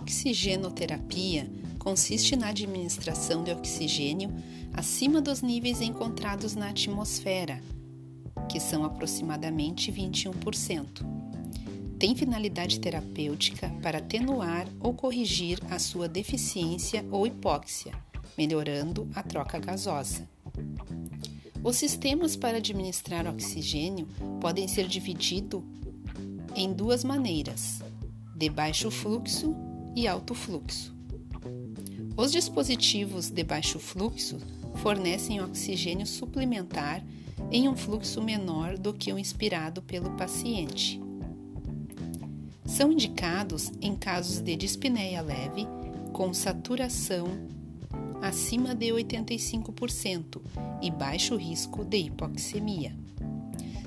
oxigenoterapia consiste na administração de oxigênio acima dos níveis encontrados na atmosfera, que são aproximadamente 21%. Tem finalidade terapêutica para atenuar ou corrigir a sua deficiência ou hipóxia, melhorando a troca gasosa. Os sistemas para administrar oxigênio podem ser divididos em duas maneiras: de baixo fluxo e alto fluxo. Os dispositivos de baixo fluxo fornecem oxigênio suplementar em um fluxo menor do que o inspirado pelo paciente. São indicados em casos de dispneia leve com saturação acima de 85% e baixo risco de hipoxemia.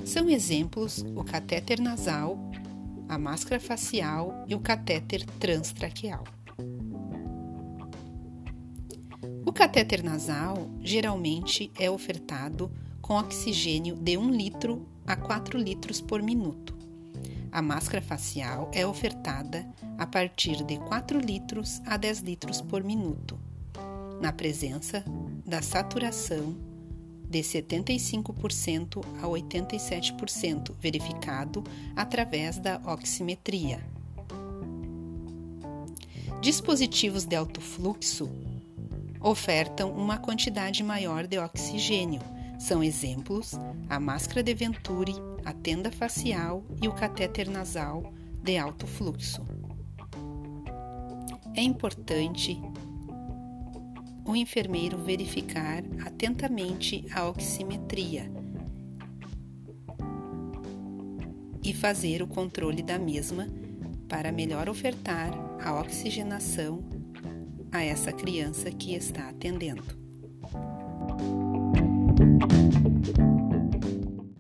São exemplos o catéter nasal, a máscara facial e o catéter transtraqueal. O catéter nasal geralmente é ofertado com oxigênio de 1 litro a 4 litros por minuto. A máscara facial é ofertada a partir de 4 litros a 10 litros por minuto, na presença da saturação de 75% a 87%, verificado através da oximetria. Dispositivos de alto fluxo ofertam uma quantidade maior de oxigênio. São exemplos a máscara de Venturi, a tenda facial e o catéter nasal de alto fluxo. É importante o enfermeiro verificar atentamente a oximetria e fazer o controle da mesma para melhor ofertar a oxigenação a essa criança que está atendendo.